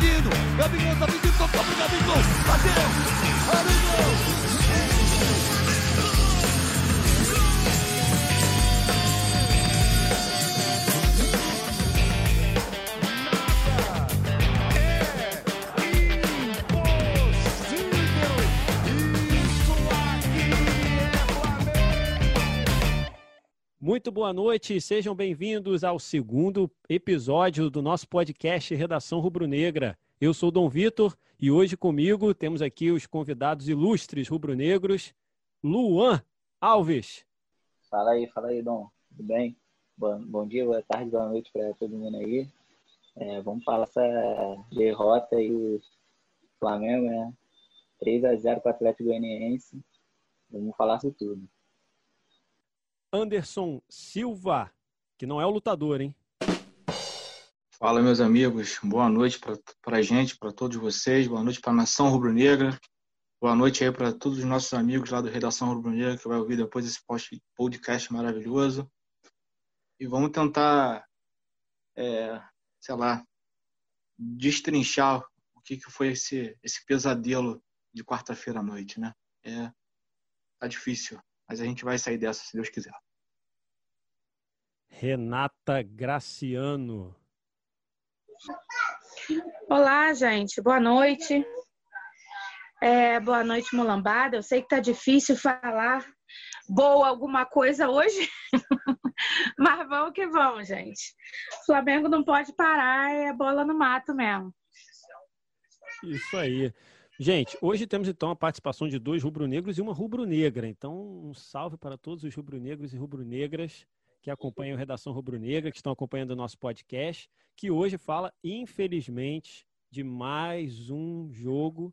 pedindo. Gabigol tá pedindo, tocou pro Gabigol. Bateu. Olha Muito boa noite, sejam bem-vindos ao segundo episódio do nosso podcast Redação Rubro-Negra. Eu sou Dom Vitor e hoje comigo temos aqui os convidados ilustres rubro-negros, Luan Alves. Fala aí, fala aí, Dom. Tudo bem? Bom, bom dia, boa tarde, boa noite para todo mundo aí. É, vamos falar essa derrota aí do Flamengo, né? 3 a 0 para o Atlético Goianiense. Vamos falar isso tudo. Anderson Silva, que não é o lutador, hein? Fala, meus amigos. Boa noite para a gente, para todos vocês. Boa noite para a Nação Rubro-Negra. Boa noite aí para todos os nossos amigos lá do Redação Rubro-Negra que vai ouvir depois esse podcast maravilhoso. E vamos tentar, é, sei lá, destrinchar o que, que foi esse, esse pesadelo de quarta-feira à noite, né? É, tá difícil mas a gente vai sair dessa se Deus quiser. Renata Graciano. Olá, gente. Boa noite. É, boa noite, Mulambada. Eu sei que tá difícil falar boa alguma coisa hoje, mas vamos que vamos, gente. O Flamengo não pode parar, é bola no mato mesmo. Isso aí. Gente, hoje temos então a participação de dois rubro-negros e uma rubro-negra. Então, um salve para todos os rubro-negros e rubro-negras que acompanham Redação Rubro-Negra, que estão acompanhando o nosso podcast, que hoje fala, infelizmente, de mais um jogo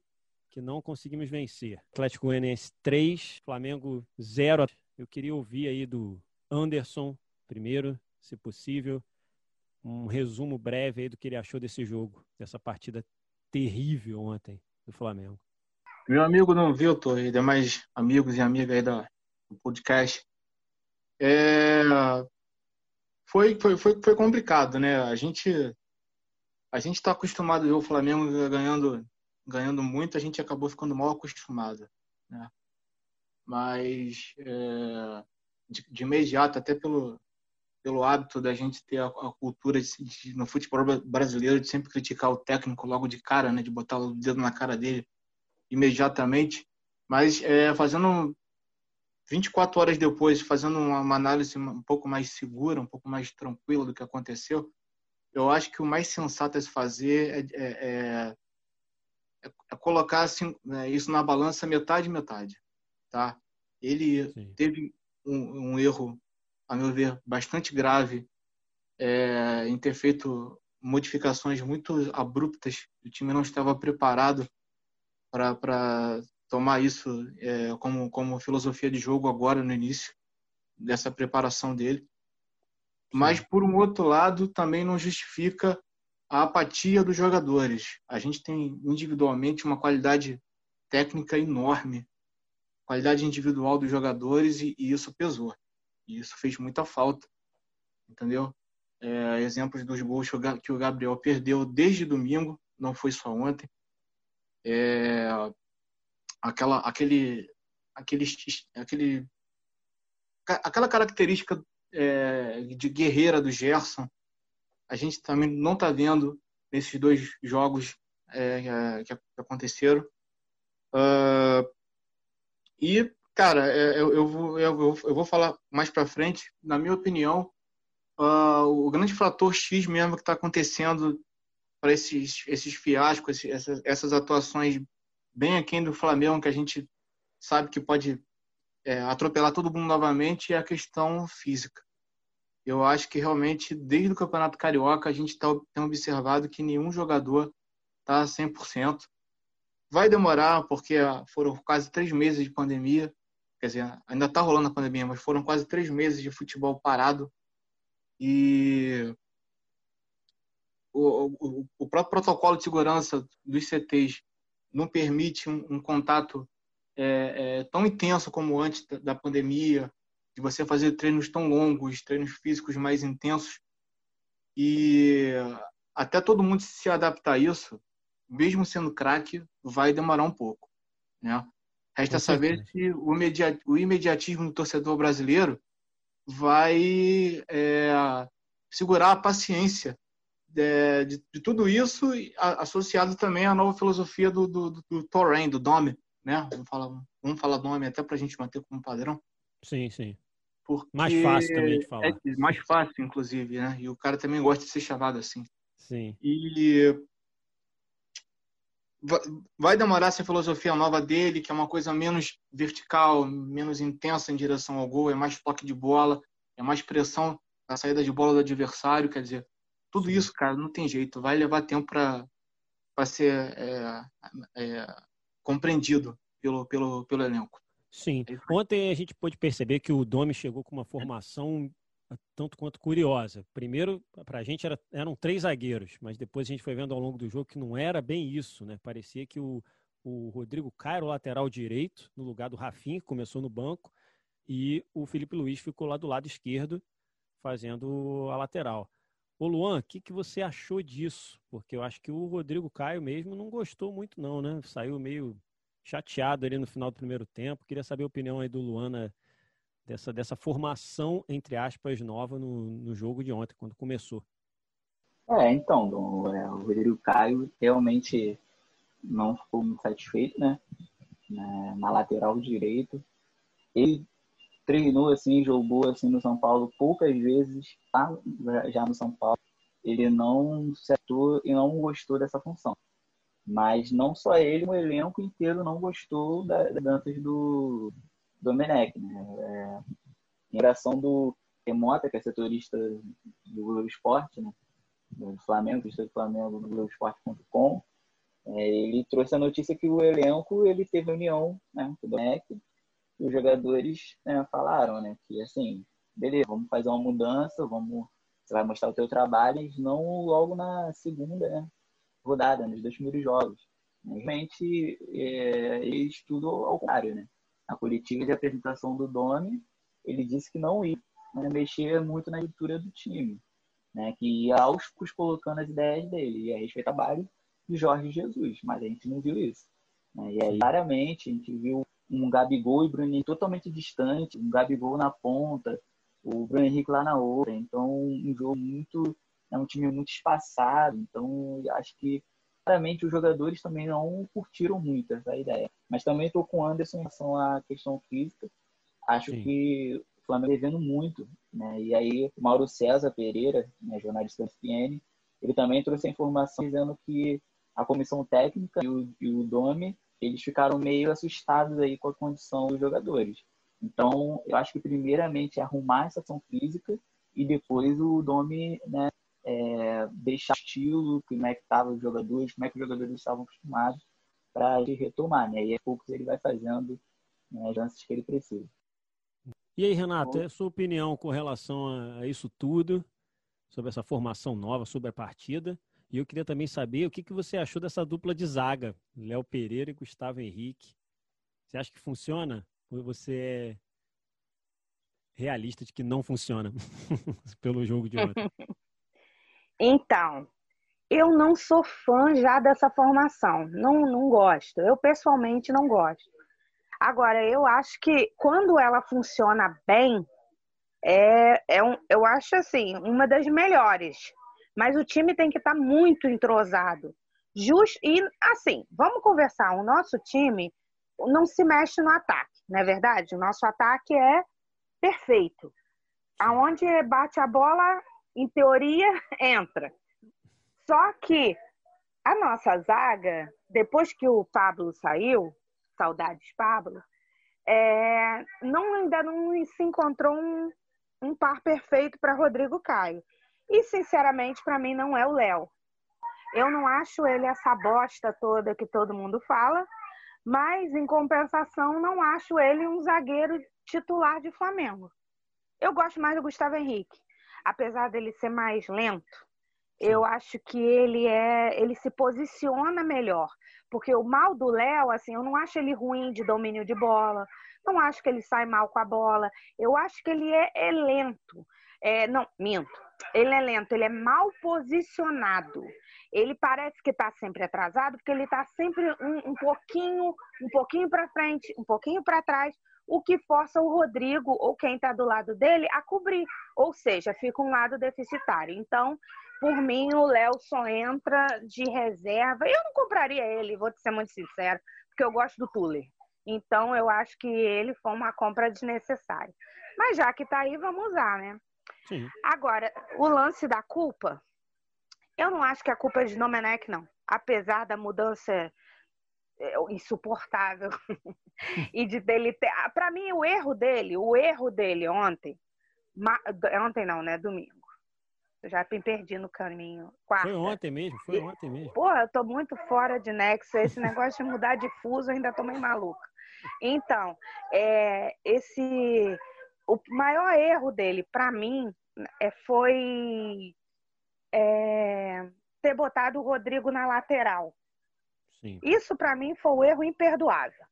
que não conseguimos vencer. Atlético Goianiense 3, Flamengo 0. Eu queria ouvir aí do Anderson, primeiro, se possível, um resumo breve aí do que ele achou desse jogo, dessa partida terrível ontem do Flamengo. Meu amigo Dom Vitor e demais amigos e amigas aí do podcast, é, foi, foi, foi, foi complicado, né? A gente a gente está acostumado ver o Flamengo ganhando ganhando muito, a gente acabou ficando mal acostumado, né? Mas é, de, de, imediato, até pelo pelo hábito da gente ter a, a cultura de, de, no futebol brasileiro de sempre criticar o técnico logo de cara, né, de botar o dedo na cara dele imediatamente, mas é, fazendo 24 horas depois, fazendo uma análise um pouco mais segura, um pouco mais tranquila do que aconteceu, eu acho que o mais sensato a se fazer é, é, é, é colocar assim, né, isso na balança metade metade, tá? Ele Sim. teve um, um erro a meu ver, bastante grave é, em ter feito modificações muito abruptas. O time não estava preparado para tomar isso é, como, como filosofia de jogo agora no início dessa preparação dele. Mas, por um outro lado, também não justifica a apatia dos jogadores. A gente tem individualmente uma qualidade técnica enorme, qualidade individual dos jogadores, e, e isso pesou. E isso fez muita falta, entendeu? É, exemplos dos gols que o Gabriel perdeu desde domingo, não foi só ontem. É, aquela, aquele, aquele, aquele, aquela característica é, de guerreira do Gerson, a gente também não está vendo nesses dois jogos é, que aconteceram. Uh, e Cara, é, eu, eu, vou, eu, eu vou falar mais para frente. Na minha opinião, uh, o grande fator X mesmo que está acontecendo para esses, esses fiascos, essas, essas atuações bem aquém do Flamengo, que a gente sabe que pode é, atropelar todo mundo novamente, é a questão física. Eu acho que realmente, desde o Campeonato Carioca, a gente tá, tem observado que nenhum jogador está 100%. Vai demorar, porque foram quase três meses de pandemia quer dizer, ainda está rolando a pandemia, mas foram quase três meses de futebol parado e o, o, o próprio protocolo de segurança dos CTs não permite um, um contato é, é, tão intenso como antes da pandemia, de você fazer treinos tão longos, treinos físicos mais intensos e até todo mundo se adaptar a isso, mesmo sendo craque, vai demorar um pouco. Né? Resta saber se o, o imediatismo do torcedor brasileiro vai é, segurar a paciência de, de, de, tudo isso, associado também à nova filosofia do, do, do, do Torren, do Dome, né? Vamos falar, vamos falar nome até para a gente manter como padrão. Sim, sim. Porque mais fácil também de falar. É mais fácil, inclusive, né? E o cara também gosta de ser chamado assim. Sim. E vai demorar essa filosofia nova dele, que é uma coisa menos vertical, menos intensa em direção ao gol, é mais toque de bola, é mais pressão na saída de bola do adversário, quer dizer, tudo isso, cara, não tem jeito, vai levar tempo para ser é, é, compreendido pelo, pelo, pelo elenco. Sim. É Ontem a gente pôde perceber que o Domi chegou com uma formação tanto quanto curiosa. Primeiro, para a gente era, eram três zagueiros, mas depois a gente foi vendo ao longo do jogo que não era bem isso, né? Parecia que o, o Rodrigo Cairo, lateral direito, no lugar do Rafinha, que começou no banco, e o Felipe Luiz ficou lá do lado esquerdo, fazendo a lateral. Ô Luan, o que, que você achou disso? Porque eu acho que o Rodrigo Caio mesmo não gostou muito, não, né? Saiu meio chateado ali no final do primeiro tempo. Queria saber a opinião aí do Luan né? dessa, dessa formação, entre aspas, nova no, no jogo de ontem, quando começou. É, então, o, é, o Rodrigo Caio realmente não ficou muito satisfeito, né? Na, na lateral direito. Ele treinou assim, jogou assim no São Paulo poucas vezes, tá? já no São Paulo. Ele não acertou e não gostou dessa função. Mas não só ele, o elenco inteiro não gostou das danças do, Domenech, né? É, em do Remota, que é setorista do Globo Esporte, né? Do Flamengo, do Flamengo no Globoesporte.com, é, ele trouxe a notícia que o elenco ele teve união né, com o Domenech os jogadores né, falaram né, que assim, beleza, vamos fazer uma mudança, vamos, você vai mostrar o teu trabalho, mas não logo na segunda né, rodada, nos dois primeiros jogos. Realmente, é, eles tudo ao contrário, né? na coletiva de apresentação do Domi, ele disse que não ia né, mexer muito na estrutura do time, né, que ia aos poucos colocando as ideias dele, e a respeito trabalho de Jorge Jesus, mas a gente não viu isso. Né, e aí, claramente, a gente viu um Gabigol e Bruno totalmente distante, um Gabigol na ponta, o Bruno Henrique lá na outra, então um jogo muito, é um time muito espaçado, então acho que claramente os jogadores também não curtiram muito essa ideia. Mas também estou com o Anderson em relação à questão física. Acho Sim. que o Flamengo está devendo muito. Né? E aí, o Mauro César Pereira, né, jornalista da SPN, ele também trouxe a informação dizendo que a comissão técnica e o, e o Domi, eles ficaram meio assustados aí com a condição dos jogadores. Então, eu acho que primeiramente é arrumar essa ação física e depois o Domi né, é, deixar o estilo, como é que estavam os jogadores, como é que os jogadores estavam acostumados para ele retomar, né? E a poucos ele vai fazendo né, as chances que ele precisa. E aí, Renato, a sua opinião com relação a isso tudo, sobre essa formação nova, sobre a partida? E eu queria também saber o que, que você achou dessa dupla de zaga, Léo Pereira e Gustavo Henrique. Você acha que funciona? Ou você é realista de que não funciona pelo jogo de ontem? Então, eu não sou fã já dessa formação. Não, não gosto. Eu pessoalmente não gosto. Agora, eu acho que quando ela funciona bem, é, é um, eu acho assim, uma das melhores. Mas o time tem que estar tá muito entrosado. Just, e assim, vamos conversar. O nosso time não se mexe no ataque, não é verdade? O nosso ataque é perfeito. Aonde bate a bola, em teoria, entra. Só que a nossa zaga, depois que o Pablo saiu, saudades Pablo, é, não, ainda não se encontrou um, um par perfeito para Rodrigo Caio. E, sinceramente, para mim não é o Léo. Eu não acho ele essa bosta toda que todo mundo fala, mas, em compensação, não acho ele um zagueiro titular de Flamengo. Eu gosto mais do Gustavo Henrique apesar dele ser mais lento, eu acho que ele é, ele se posiciona melhor. Porque o mal do Léo, assim, eu não acho ele ruim de domínio de bola, não acho que ele sai mal com a bola, eu acho que ele é, é lento. É, não, minto. Ele é lento, ele é mal posicionado. Ele parece que está sempre atrasado, porque ele está sempre um, um, pouquinho, um pouquinho para frente, um pouquinho para trás, o que força o Rodrigo ou quem está do lado dele a cobrir. Ou seja, fica um lado deficitário. Então, por mim, o Léo só entra de reserva. Eu não compraria ele, vou te ser muito sincero, porque eu gosto do Tuller. Então, eu acho que ele foi uma compra desnecessária. Mas já que está aí, vamos usar, né? Sim. Agora, o lance da culpa, eu não acho que a culpa é de Domenech, não. Apesar da mudança é, insuportável e de dele ter. Ah, Para mim, o erro dele, o erro dele ontem, ontem não, né? Domingo. Eu já me perdi no caminho. Quarta. Foi ontem mesmo, foi ontem mesmo. Porra, eu tô muito fora de nexo. Esse negócio de mudar de fuso, eu ainda tô meio maluca. Então, é, esse o maior erro dele, para mim, é, foi é, ter botado o Rodrigo na lateral. Sim. Isso, para mim, foi o um erro imperdoável.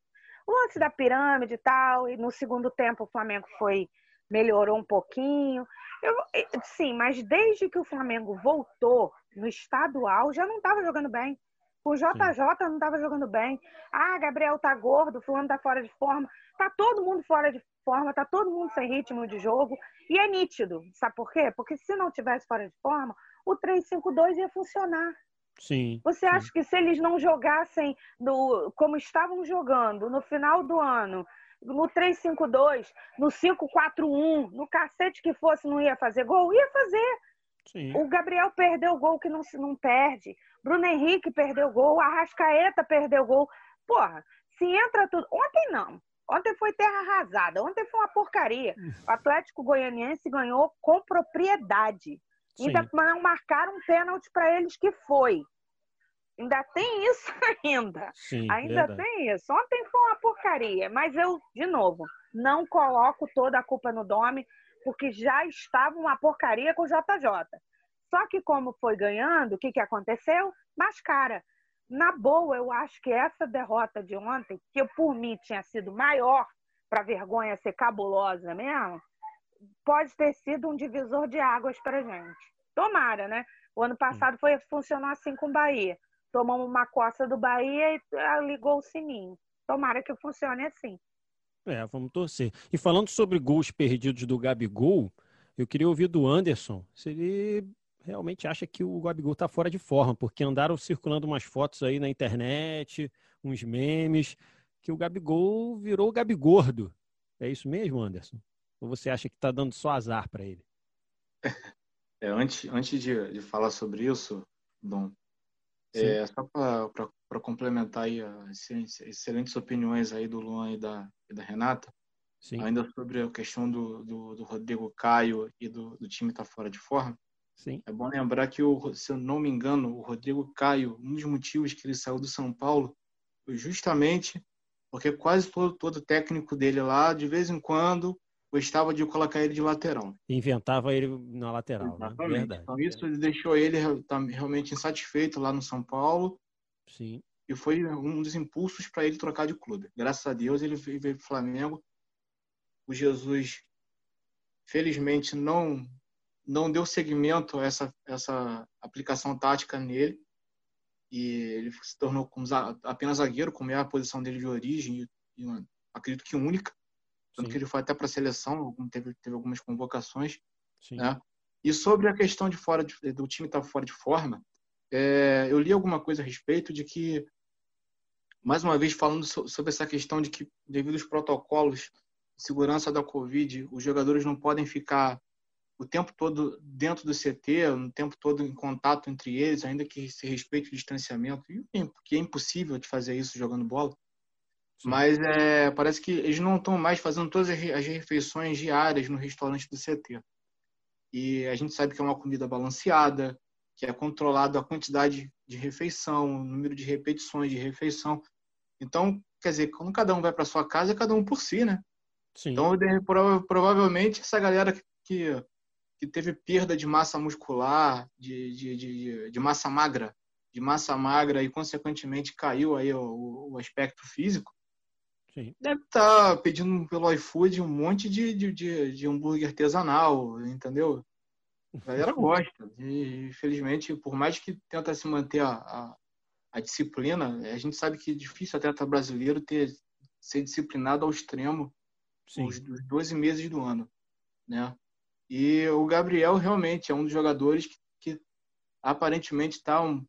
O lance da pirâmide e tal, e no segundo tempo o Flamengo foi melhorou um pouquinho. Eu, sim, mas desde que o Flamengo voltou no estadual, já não estava jogando bem. O JJ não estava jogando bem. Ah, Gabriel tá gordo, fulano tá fora de forma. Tá todo mundo fora de forma, tá todo mundo sem ritmo de jogo. E é nítido. Sabe por quê? Porque se não tivesse fora de forma, o 3-5-2 ia funcionar. Sim. Você acha que se eles não jogassem no, como estavam jogando no final do ano, no 3-5-2, no 5-4-1, no cacete que fosse, não ia fazer gol? Ia fazer. Sim. O Gabriel perdeu o gol que não, não perde. Bruno Henrique perdeu gol. Arrascaeta perdeu gol. Porra, se entra tudo. Ontem não. Ontem foi terra arrasada. Ontem foi uma porcaria. O Atlético Goianiense ganhou com propriedade. Sim. Ainda não marcaram um pênalti para eles que foi. Ainda tem isso ainda. Sim, ainda verdade. tem isso. Ontem foi uma porcaria. Mas eu, de novo, não coloco toda a culpa no Domi, porque já estava uma porcaria com o JJ. Só que como foi ganhando, o que, que aconteceu? Mais cara. Na boa, eu acho que essa derrota de ontem, que por mim tinha sido maior, para vergonha ser cabulosa mesmo, pode ter sido um divisor de águas para gente. Tomara, né? O ano passado foi funcionar assim com o Bahia. Tomamos uma coça do Bahia e ah, ligou o sininho. Tomara que funcione assim. É, vamos torcer. E falando sobre gols perdidos do Gabigol, eu queria ouvir do Anderson se ele realmente acha que o Gabigol está fora de forma, porque andaram circulando umas fotos aí na internet, uns memes, que o Gabigol virou o Gabigordo. É isso mesmo, Anderson? Ou você acha que está dando só azar para ele? É, antes antes de, de falar sobre isso, Dom, é, só para complementar aí as excelentes opiniões aí do Luan e da, e da Renata, Sim. ainda sobre a questão do, do, do Rodrigo Caio e do, do time estar tá fora de forma, Sim. é bom lembrar que, o, se eu não me engano, o Rodrigo Caio, um dos motivos que ele saiu do São Paulo foi justamente porque quase todo, todo técnico dele lá, de vez em quando, gostava de colocar ele de lateral. Inventava ele na lateral, né? Verdade. Então isso deixou ele tá realmente insatisfeito lá no São Paulo. Sim. E foi um dos impulsos para ele trocar de clube. Graças a Deus ele veio para o Flamengo. O Jesus, felizmente, não não deu seguimento a essa, essa aplicação tática nele. E ele se tornou apenas zagueiro, como é a posição dele de origem, e, acredito que única tanto Sim. que ele foi até para a seleção, teve, teve algumas convocações. Sim. Né? E sobre a questão de fora de, do time estar tá fora de forma, é, eu li alguma coisa a respeito de que, mais uma vez falando sobre essa questão de que, devido aos protocolos de segurança da Covid, os jogadores não podem ficar o tempo todo dentro do CT, o tempo todo em contato entre eles, ainda que se respeite o distanciamento, porque é impossível de fazer isso jogando bola. Mas é, parece que eles não estão mais fazendo todas as refeições diárias no restaurante do CT. E a gente sabe que é uma comida balanceada, que é controlado a quantidade de refeição, o número de repetições de refeição. Então, quer dizer, quando cada um vai para sua casa, é cada um por si, né? Sim. Então, provavelmente, essa galera que, que teve perda de massa muscular, de, de, de, de massa magra, de massa magra e, consequentemente, caiu aí o, o aspecto físico, Sim. Deve estar tá pedindo pelo iFood um monte de, de, de, de hambúrguer artesanal, entendeu? A galera gosta. E, infelizmente, por mais que tenta se manter a, a, a disciplina, a gente sabe que é difícil atleta brasileiro ter ser disciplinado ao extremo Sim. os, os 12 meses do ano, né? E o Gabriel realmente é um dos jogadores que, que aparentemente está um,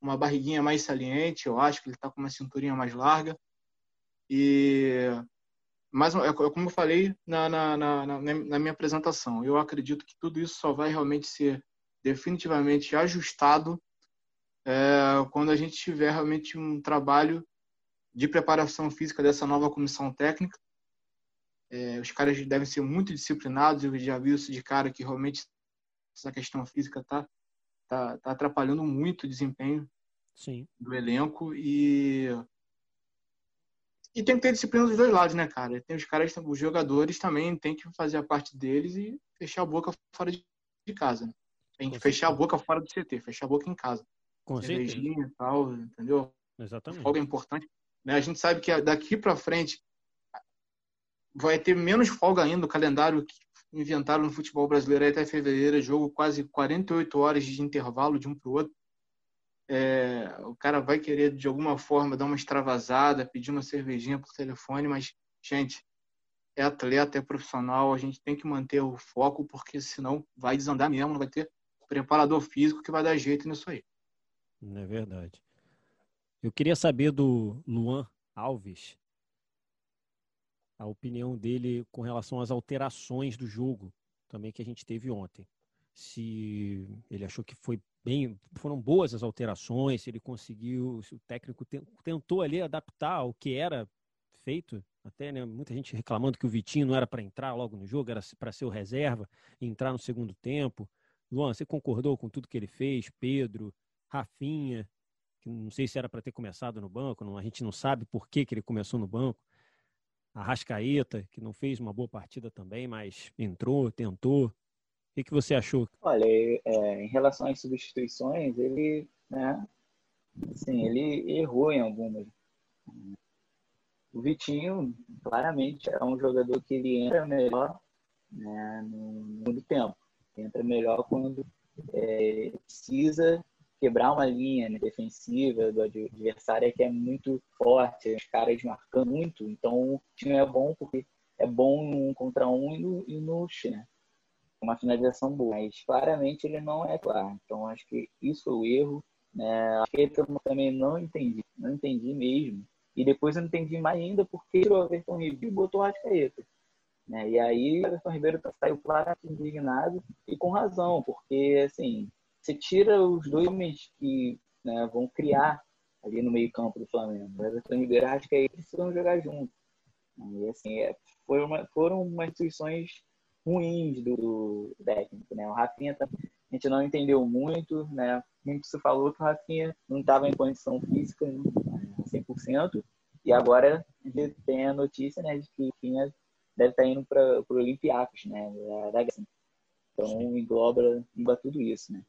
uma barriguinha mais saliente, eu acho que ele está com uma cinturinha mais larga. E mas é, é como eu falei na, na, na, na, minha apresentação, eu acredito que tudo isso só vai realmente ser definitivamente ajustado é, quando a gente tiver realmente um trabalho de preparação física dessa nova comissão técnica. É, os caras devem ser muito disciplinados, eu já vi isso de cara que realmente essa questão física está tá, tá atrapalhando muito o desempenho Sim. do elenco e e tem que ter disciplina dos dois lados, né, cara? Tem os caras, os jogadores também tem que fazer a parte deles e fechar a boca fora de casa. Né? Tem que fechar a boca fora do CT, fechar a boca em casa. Com e tal, entendeu? Exatamente. Folga é importante. Né? A gente sabe que daqui para frente vai ter menos folga ainda. O calendário que inventaram no futebol brasileiro até fevereiro, é jogo quase 48 horas de intervalo de um para o outro é, o cara vai querer de alguma forma dar uma extravasada, pedir uma cervejinha por telefone, mas, gente, é atleta, é profissional, a gente tem que manter o foco, porque senão vai desandar mesmo, não vai ter preparador físico que vai dar jeito nisso aí. É verdade. Eu queria saber do Luan Alves a opinião dele com relação às alterações do jogo também que a gente teve ontem. Se ele achou que foi bem, foram boas as alterações, se ele conseguiu, se o técnico tentou ali adaptar ao que era feito, até né, muita gente reclamando que o Vitinho não era para entrar logo no jogo, era para ser o reserva, entrar no segundo tempo. Luan, você concordou com tudo que ele fez? Pedro, Rafinha, que não sei se era para ter começado no banco, não, a gente não sabe por que, que ele começou no banco. A Rascaeta, que não fez uma boa partida também, mas entrou, tentou que, que você achou? Olha, é, em relação às substituições, ele, né, assim, ele errou em algumas. O Vitinho, claramente, é um jogador que ele entra melhor né, no, no tempo. Entra melhor quando é, precisa quebrar uma linha né, defensiva do adversário que é muito forte, os caras marcam muito. Então, o time é bom porque é bom um contra um e no, e no né? uma finalização boa, mas claramente ele não é claro. Então acho que isso foi o erro. Né? A eu também não entendi, não entendi mesmo. E depois eu não entendi mais ainda porque o Everton Ribeiro botou o Arrascaeta. Né? E aí o Everton Ribeiro saiu claramente indignado e com razão, porque assim, você tira os dois que né, vão criar ali no meio campo do Flamengo. O Everton Ribeiro e Arrascaeta precisam jogar juntos. E assim, é, foram, uma, foram umas instituições ruins do, do técnico, né? O Rafinha tá, a gente não entendeu muito, né? Muito se falou que o Rafinha não estava em condição física né? 100%, e agora a gente tem a notícia, né, de que o Rafinha deve estar tá indo para o Olympiacos, né, da, da Então engloba, engloba tudo isso, né?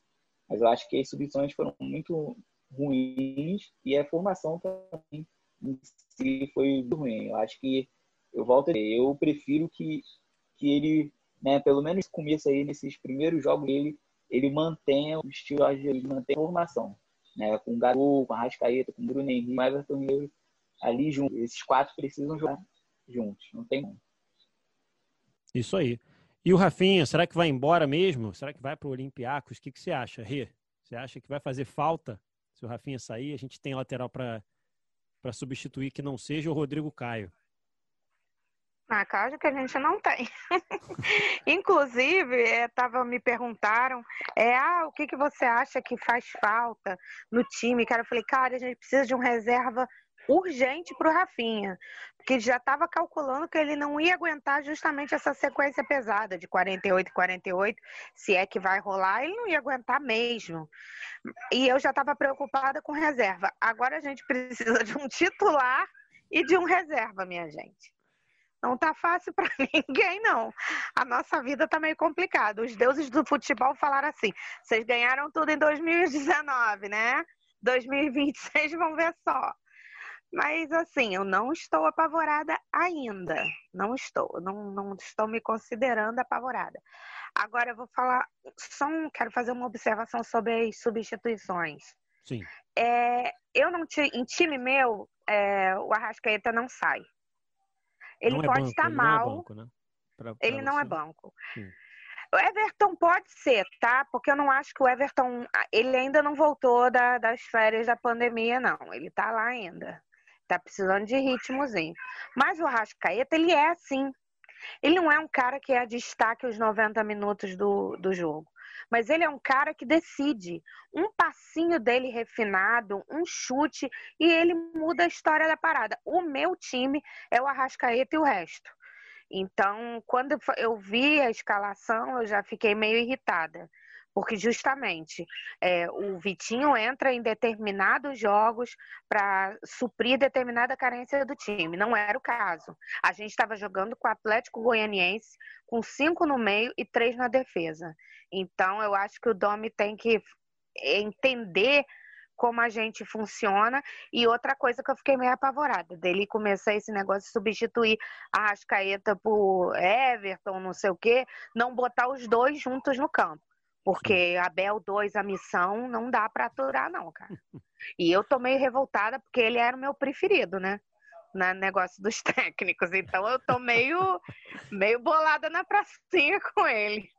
Mas eu acho que as substituições foram muito ruins e a formação também em si foi ruim. Eu acho que eu volto a dizer, eu prefiro que que ele né, pelo menos no começo aí, nesses primeiros jogos, ele, ele mantém o estilo, ele mantém a formação, né, com o Garoto, com a Rascaeta, com o Bruno Henrique, o Everton Ribeiro ali juntos. Esses quatro precisam jogar juntos, não tem como. Isso aí. E o Rafinha, será que vai embora mesmo? Será que vai para o Olympiacos? O que, que você acha, Rê? Você acha que vai fazer falta se o Rafinha sair? A gente tem lateral para substituir que não seja o Rodrigo Caio. Na casa que a gente não tem. Inclusive, é, tava, me perguntaram, é, ah, o que, que você acha que faz falta no time? Cara, eu falei, cara, a gente precisa de um reserva urgente para o Rafinha, porque já estava calculando que ele não ia aguentar justamente essa sequência pesada de 48 e 48, se é que vai rolar, ele não ia aguentar mesmo. E eu já estava preocupada com reserva. Agora a gente precisa de um titular e de um reserva, minha gente. Não tá fácil para ninguém, não. A nossa vida tá meio complicada. Os deuses do futebol falaram assim: vocês ganharam tudo em 2019, né? 2026 vão ver só. Mas assim, eu não estou apavorada ainda. Não estou. Não, não estou me considerando apavorada. Agora eu vou falar. Só um, quero fazer uma observação sobre as substituições. Sim. É, eu não te, em time meu, é, o Arrascaeta não sai. Ele não é pode banco, estar ele mal. Não é banco, né? Pra- pra Ele não é você. banco. Sim. O Everton pode ser, tá? Porque eu não acho que o Everton. Ele ainda não voltou da- das férias da pandemia, não. Ele tá lá ainda. Tá precisando de ritmozinho. Mas o Arrascaeta, ele é assim. Ele não é um cara que é destaque os 90 minutos do, do jogo. Mas ele é um cara que decide. Um passinho dele refinado, um chute, e ele muda a história da parada. O meu time é o Arrascaeta e o resto. Então, quando eu vi a escalação, eu já fiquei meio irritada. Porque justamente é, o Vitinho entra em determinados jogos para suprir determinada carência do time. Não era o caso. A gente estava jogando com o Atlético Goianiense com cinco no meio e três na defesa. Então, eu acho que o Domi tem que entender como a gente funciona. E outra coisa que eu fiquei meio apavorada, dele começar esse negócio de substituir a Rascaeta por Everton, não sei o quê, não botar os dois juntos no campo. Porque Abel 2, a missão, não dá pra aturar, não, cara. E eu tô meio revoltada porque ele era o meu preferido, né? No negócio dos técnicos. Então eu tô meio, meio bolada na pracinha com ele.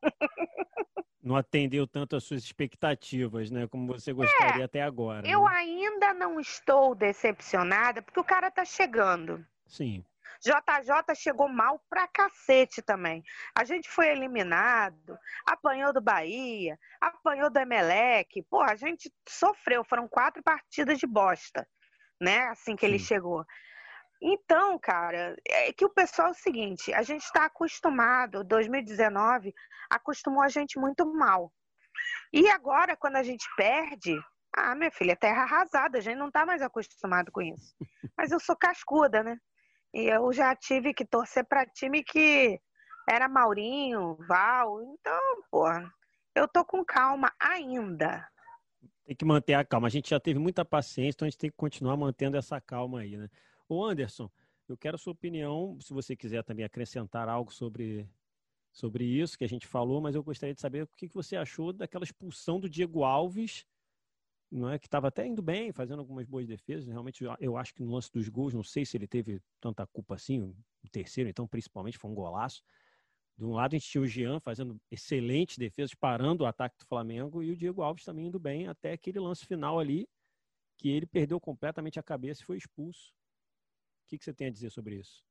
Não atendeu tanto às suas expectativas, né? Como você gostaria até agora. É, Eu né? ainda não estou decepcionada porque o cara tá chegando. Sim. JJ chegou mal pra cacete também. A gente foi eliminado, apanhou do Bahia, apanhou do Emelec. Pô, a gente sofreu. Foram quatro partidas de bosta, né? Assim que ele Sim. chegou. Então, cara, é que o pessoal é o seguinte: a gente está acostumado, 2019 acostumou a gente muito mal. E agora, quando a gente perde, ah, minha filha, é terra arrasada, a gente não tá mais acostumado com isso. Mas eu sou cascuda, né? E eu já tive que torcer para time que era Maurinho, Val. Então, porra, eu tô com calma ainda. Tem que manter a calma. A gente já teve muita paciência, então a gente tem que continuar mantendo essa calma aí, né? Ô Anderson, eu quero a sua opinião, se você quiser também acrescentar algo sobre, sobre isso que a gente falou, mas eu gostaria de saber o que você achou daquela expulsão do Diego Alves, não é que estava até indo bem, fazendo algumas boas defesas. Realmente, eu- acho que no lance dos gols, não sei se ele teve tanta culpa assim, o terceiro, então, principalmente, foi um golaço. De um lado, a gente tinha o Jean fazendo excelentes defesas, parando o ataque do Flamengo, e o Diego Alves também indo bem até aquele lance final ali, que ele perdeu completamente a cabeça e foi expulso. O que, que você tem a dizer sobre isso?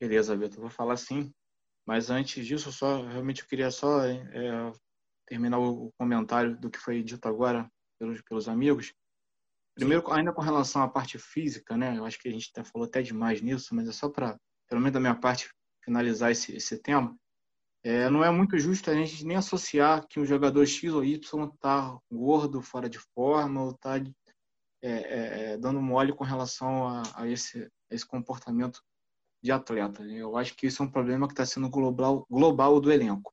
Beleza, Vitor, vou falar sim. Mas antes disso, só realmente eu queria só é, terminar o comentário do que foi dito agora pelos, pelos amigos. Primeiro, ainda com relação à parte física, né? Eu acho que a gente até falou até demais nisso, mas é só para, pelo menos da minha parte, finalizar esse, esse tema. É, não é muito justo a gente nem associar que um jogador X ou Y está gordo, fora de forma, ou está é, é, dando mole com relação a, a, esse, a esse comportamento de atleta. Eu acho que isso é um problema que está sendo global, global do elenco.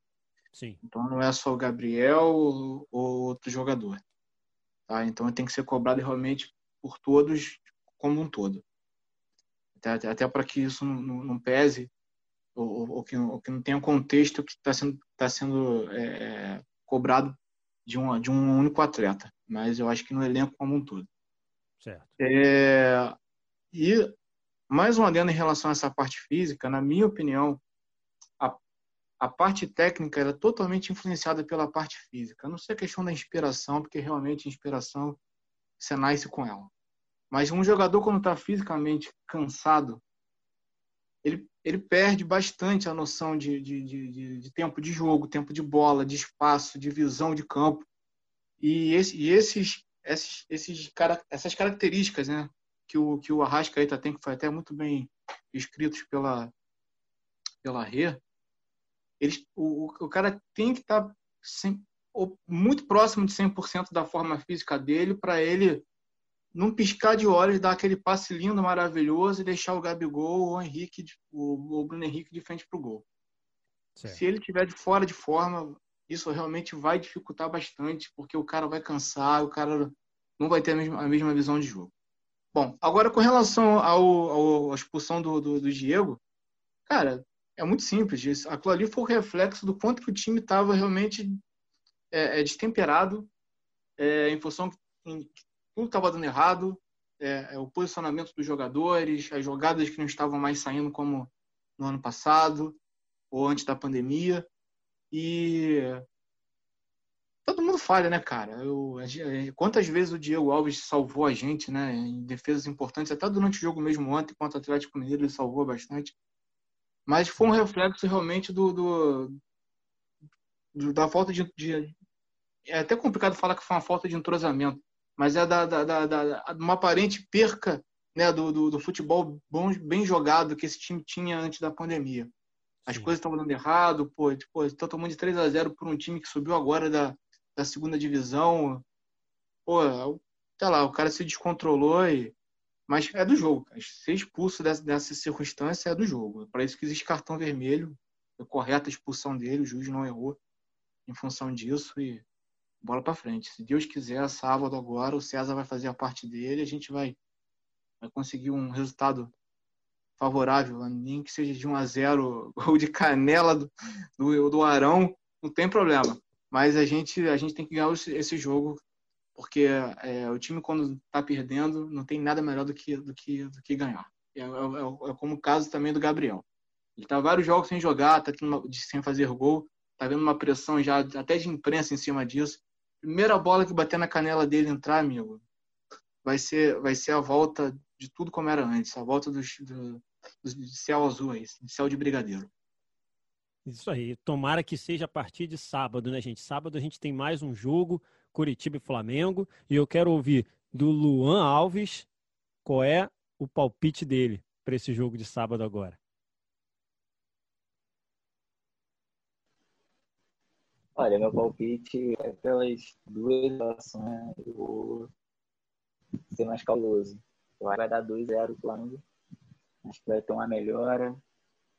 Sim. Então não é só o Gabriel ou, ou outro jogador. Tá? Então tem que ser cobrado realmente por todos como um todo. Até, até para que isso não, não, pese ou, ou, que, ou, que, não tenha contexto que está sendo, tá sendo é, cobrado de um, de um único atleta. Mas eu acho que no elenco como um todo. Certo. É, e mais um adendo em relação a essa parte física, na minha opinião, a parte técnica era totalmente influenciada pela parte física. Não sei a questão da inspiração, porque realmente a inspiração você nasce com ela. Mas um jogador, quando está fisicamente cansado, ele, ele perde bastante a noção de, de, de, de, tempo de jogo, tempo de bola, de espaço, de visão de campo. E, esse, e esses, esses, esses, essas características né, que o, que o Arrascaeta tem, que foi até muito bem escritos pela, pela Rê, eles, o, o cara tem que estar tá muito próximo de 100% da forma física dele para ele num piscar de olhos dar aquele passe lindo, maravilhoso e deixar o Gabigol ou o Henrique, o, o Bruno Henrique de frente para o gol. Certo. Se ele estiver de fora de forma, isso realmente vai dificultar bastante, porque o cara vai cansar, o cara não vai ter a mesma, a mesma visão de jogo. Bom, agora com relação ao, ao à expulsão do, do, do, Diego, cara, é muito simples. Aquilo ali foi o reflexo do quanto que o time estava realmente é, é, destemperado, é, em função que tudo estava dando errado, é, é, o posicionamento dos jogadores, as jogadas que não estavam mais saindo como no ano passado ou antes da pandemia. E todo mundo falha, né, cara? Eu, quantas vezes o Diego Alves salvou a gente, né, em defesas importantes, até durante o jogo mesmo ontem contra o Atlético Mineiro ele salvou bastante. Mas foi um reflexo realmente do, do, do da falta de, de, é até complicado falar que foi uma falta de entrosamento, mas é da, da, da, da uma aparente perca né, do, do, do, futebol bom, bem jogado que esse time tinha antes da pandemia. As Sim. coisas estavam dando errado, pô, pô, tá tomando de 3 a 0 por um time que subiu agora da, da segunda divisão. Pô, sei lá, o cara se descontrolou e. Mas é do jogo, cara. Ser expulso dessa, dessa circunstância é do jogo. É para isso que existe cartão vermelho. Foi correta a expulsão dele, o juiz não errou em função disso e bola para frente. Se Deus quiser, sábado agora, o César vai fazer a parte dele, a gente vai, vai conseguir um resultado favorável, nem que seja de 1 a 0 ou de canela do, do, do Arão, não tem problema. Mas a gente, a gente tem que ganhar esse jogo, porque é, o time, quando está perdendo, não tem nada melhor do que, do que, do que ganhar. É, é, é, é como o caso também do Gabriel. Ele está vários jogos sem jogar, tá uma, sem fazer gol, tá vendo uma pressão já até de imprensa em cima disso. Primeira bola que bater na canela dele entrar, amigo, vai ser, vai ser a volta de tudo como era antes, a volta do, do, do céu azul aí, céu de brigadeiro. Isso aí. Tomara que seja a partir de sábado, né, gente? Sábado a gente tem mais um jogo, Curitiba e Flamengo. E eu quero ouvir do Luan Alves qual é o palpite dele para esse jogo de sábado agora. Olha, meu palpite é pelas duas relações, eu vou ser mais que vai dar 2-0 o Flamengo. Acho que vai ter uma melhora.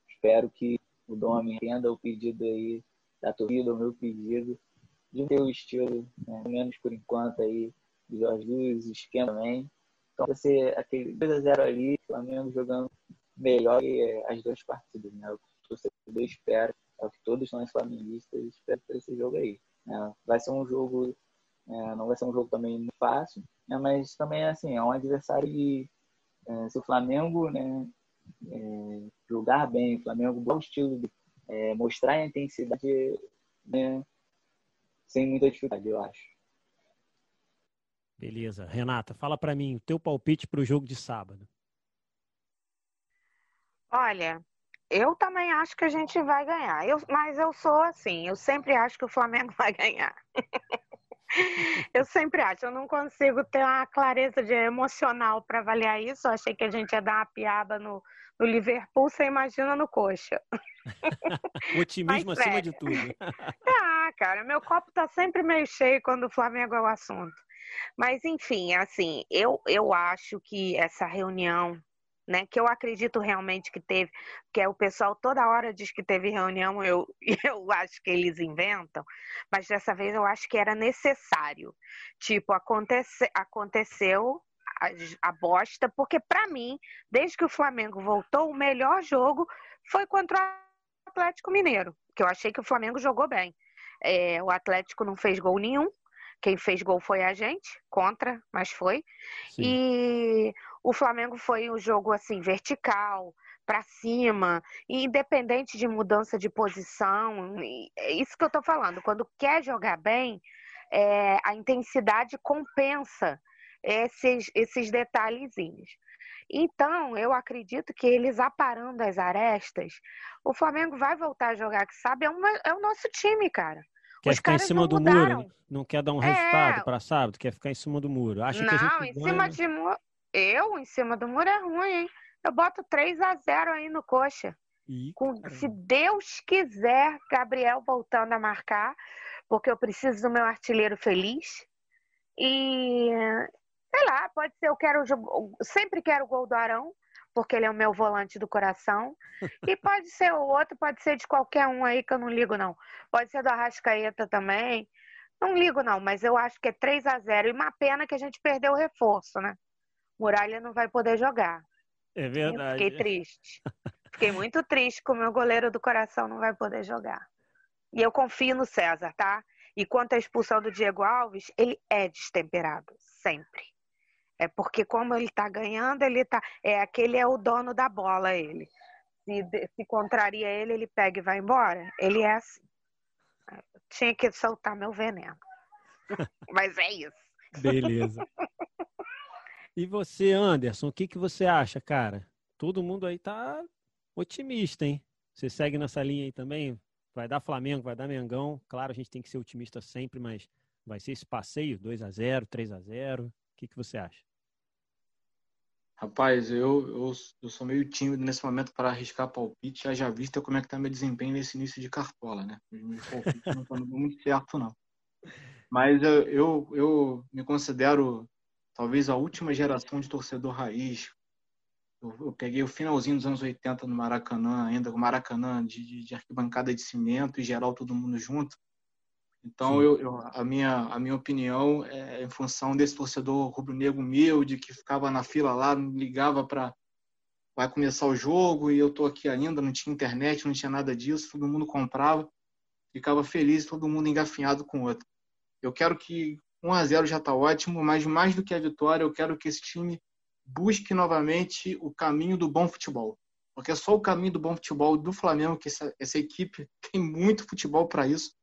Espero que o Dom entenda o pedido aí da torcida, o meu pedido, de ter o estilo, né, menos por enquanto aí, do Jorge o esquema também. Então vai ser aquele 2x0 ali, Flamengo jogando melhor que as duas partidas, né? O o torcedor espera, é o que todos nós flamenguistas esperam para esse jogo aí. Né? Vai ser um jogo, é, não vai ser um jogo também fácil, né? mas também assim, é um adversário que é, se o Flamengo né, é, jogar bem, o Flamengo, bom estilo, é, mostrar a intensidade né, sem muita dificuldade, eu acho. Beleza. Renata, fala para mim o teu palpite para o jogo de sábado. Olha, eu também acho que a gente vai ganhar. Eu, mas eu sou assim, eu sempre acho que o Flamengo vai ganhar. eu sempre acho, eu não consigo ter uma clareza de emocional para avaliar isso. Eu achei que a gente ia dar uma piada no, no Liverpool, você imagina no coxa. Otimismo Mas, acima de tudo. Ah, cara, meu copo tá sempre meio cheio quando o Flamengo é o assunto. Mas, enfim, assim, eu, eu acho que essa reunião, né, que eu acredito realmente que teve, que é o pessoal toda hora diz que teve reunião, eu, eu acho que eles inventam, mas dessa vez eu acho que era necessário. Tipo, acontece, aconteceu a, a bosta, porque para mim, desde que o Flamengo voltou, o melhor jogo foi contra o Atlético Mineiro, que eu achei que o Flamengo jogou bem. É, o Atlético não fez gol nenhum, quem fez gol foi a gente, contra, mas foi. Sim. E o Flamengo foi um jogo assim vertical, para cima, independente de mudança de posição. É isso que eu tô falando. Quando quer jogar bem, é, a intensidade compensa esses, esses detalhezinhos. Então, eu acredito que eles aparando as arestas, o Flamengo vai voltar a jogar, que sabe, é, uma, é o nosso time, cara. Quer Os ficar em cima do mudaram. muro? Não quer dar um é... resultado para sábado? Quer ficar em cima do muro? Acha não, que a gente em ganha... cima de muro. Eu, em cima do muro é ruim, hein? Eu boto 3 a 0 aí no coxa. Ih, Com, se Deus quiser, Gabriel voltando a marcar, porque eu preciso do meu artilheiro feliz. E sei lá, pode ser, eu quero, sempre quero o gol do Arão, porque ele é o meu volante do coração. E pode ser o outro, pode ser de qualquer um aí que eu não ligo, não. Pode ser do Arrascaeta também. Não ligo, não, mas eu acho que é 3 a 0 E uma pena que a gente perdeu o reforço, né? Muralha não vai poder jogar. É verdade. Eu fiquei triste. Fiquei muito triste que o meu goleiro do coração não vai poder jogar. E eu confio no César, tá? E quanto à expulsão do Diego Alves, ele é destemperado, sempre. É porque como ele tá ganhando, ele tá. É aquele é o dono da bola, ele. Se, se contraria ele, ele pega e vai embora. Ele é assim. Tinha que soltar meu veneno. Mas é isso. Beleza. E você, Anderson, o que, que você acha, cara? Todo mundo aí tá otimista, hein? Você segue nessa linha aí também? Vai dar Flamengo, vai dar Mengão. Claro, a gente tem que ser otimista sempre, mas vai ser esse passeio 2 a 0 3 a 0 O que, que você acha? Rapaz, eu, eu, eu sou meio tímido nesse momento para arriscar palpite, já já visto como é que tá meu desempenho nesse início de cartola, né? Meus palpites não estão muito certo, não. Mas eu, eu, eu me considero talvez a última geração de torcedor raiz. Eu, eu, peguei o finalzinho dos anos 80 no Maracanã, ainda com Maracanã de, de, de, arquibancada de cimento e geral todo mundo junto. Então, eu, eu, a, minha, a minha opinião é em função desse torcedor rubro-negro humilde que ficava na fila lá, ligava para vai começar o jogo e eu tô aqui ainda, não tinha internet, não tinha nada disso, todo mundo comprava, ficava feliz, todo mundo engafinhado com o outro. Eu quero que 1 a 0 já está ótimo, mas mais do que a vitória, eu quero que esse time busque novamente o caminho do bom futebol. Porque é só o caminho do bom futebol do Flamengo, que essa, essa equipe tem muito futebol para isso,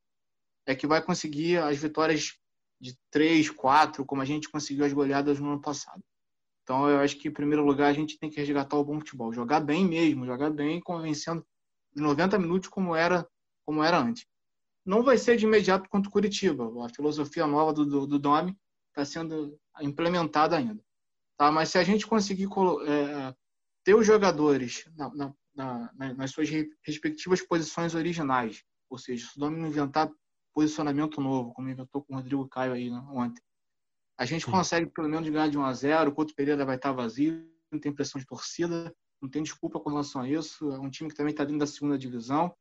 é que vai conseguir as vitórias de 3, 4, como a gente conseguiu as goleadas no ano passado. Então eu acho que, em primeiro lugar, a gente tem que resgatar o bom futebol. Jogar bem mesmo, jogar bem, convencendo em 90 minutos como era, como era antes não vai ser de imediato contra o Curitiba. A filosofia nova do, do, do Domi está sendo implementada ainda. Tá? Mas se a gente conseguir é, ter os jogadores na, na, na, nas suas respectivas posições originais, ou seja, se o Domi não inventar posicionamento novo, como inventou com o Rodrigo Caio aí né, ontem, a gente consegue pelo menos ganhar de 1 a 0 o Couto Pereira vai estar vazio, não tem pressão de torcida, não tem desculpa com relação a isso. É um time que também está dentro da segunda divisão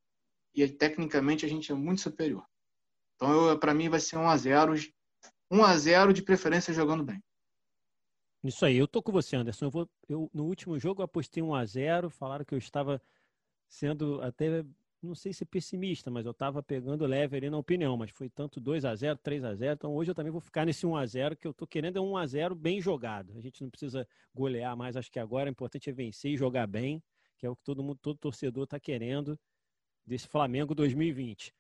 e tecnicamente a gente é muito superior. Então, para mim, vai ser 1 a 0 1 a 0 de preferência jogando bem. Isso aí, eu tô com você, Anderson. Eu vou, eu, no último jogo eu apostei 1 a 0 falaram que eu estava sendo até, não sei se pessimista, mas eu estava pegando leve ali na opinião, mas foi tanto 2 a 0 3 a 0 então hoje eu também vou ficar nesse 1 a 0 que eu tô querendo é 1 a 0 bem jogado. A gente não precisa golear mais, acho que agora o importante é vencer e jogar bem, que é o que todo mundo, todo torcedor está querendo desse Flamengo 2020.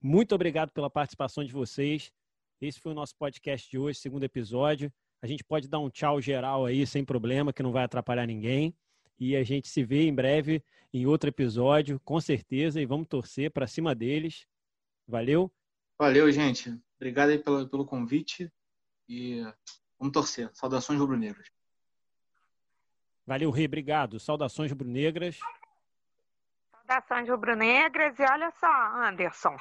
Muito obrigado pela participação de vocês. Esse foi o nosso podcast de hoje, segundo episódio. A gente pode dar um tchau geral aí, sem problema, que não vai atrapalhar ninguém. E a gente se vê em breve em outro episódio, com certeza. E vamos torcer para cima deles. Valeu? Valeu, gente. Obrigado aí pelo, pelo convite. E vamos torcer. Saudações rubro-negras. Valeu, Rei. Obrigado. Saudações rubro-negras. Saudações rubro-negras. E olha só, Anderson,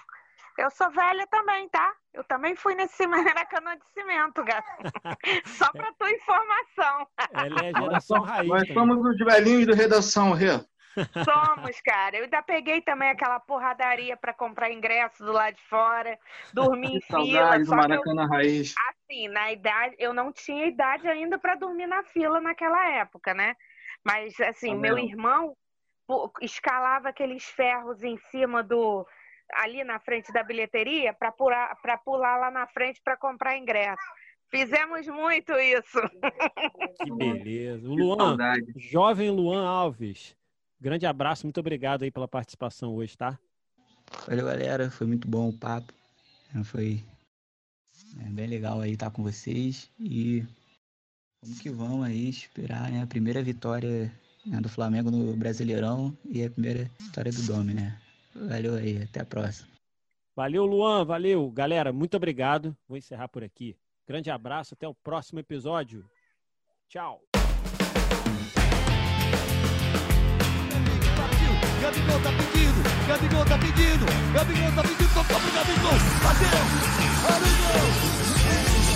eu sou velha também, tá? Eu também fui nesse Maracanã de cimento, gato. Só pra tua informação. Ela é geração raiz. Nós somos os velhinhos do Redação, Rê. Somos, cara. Eu ainda peguei também aquela porradaria para comprar ingresso do lado de fora, dormir em fila. Do Maracanã eu, Raiz. Assim, na idade, eu não tinha idade ainda para dormir na fila naquela época, né? Mas assim, tá meu irmão escalava aqueles ferros em cima do ali na frente da bilheteria para pular, pular lá na frente para comprar ingresso. Fizemos muito isso. Que beleza. O Luan, jovem Luan Alves. Grande abraço, muito obrigado aí pela participação hoje, tá? Valeu, galera. Foi muito bom o papo. Foi é, bem legal aí estar com vocês. E vamos que vamos aí esperar né, a primeira vitória né, do Flamengo no Brasileirão e a primeira vitória do Domi, né? Valeu aí, até a próxima. Valeu, Luan, valeu. Galera, muito obrigado. Vou encerrar por aqui. Grande abraço, até o próximo episódio. Tchau. Gabigol tá pedindo, Gabigol tá pedindo, Gabigol tá pedindo, Gabigol, bateu, olha o gol!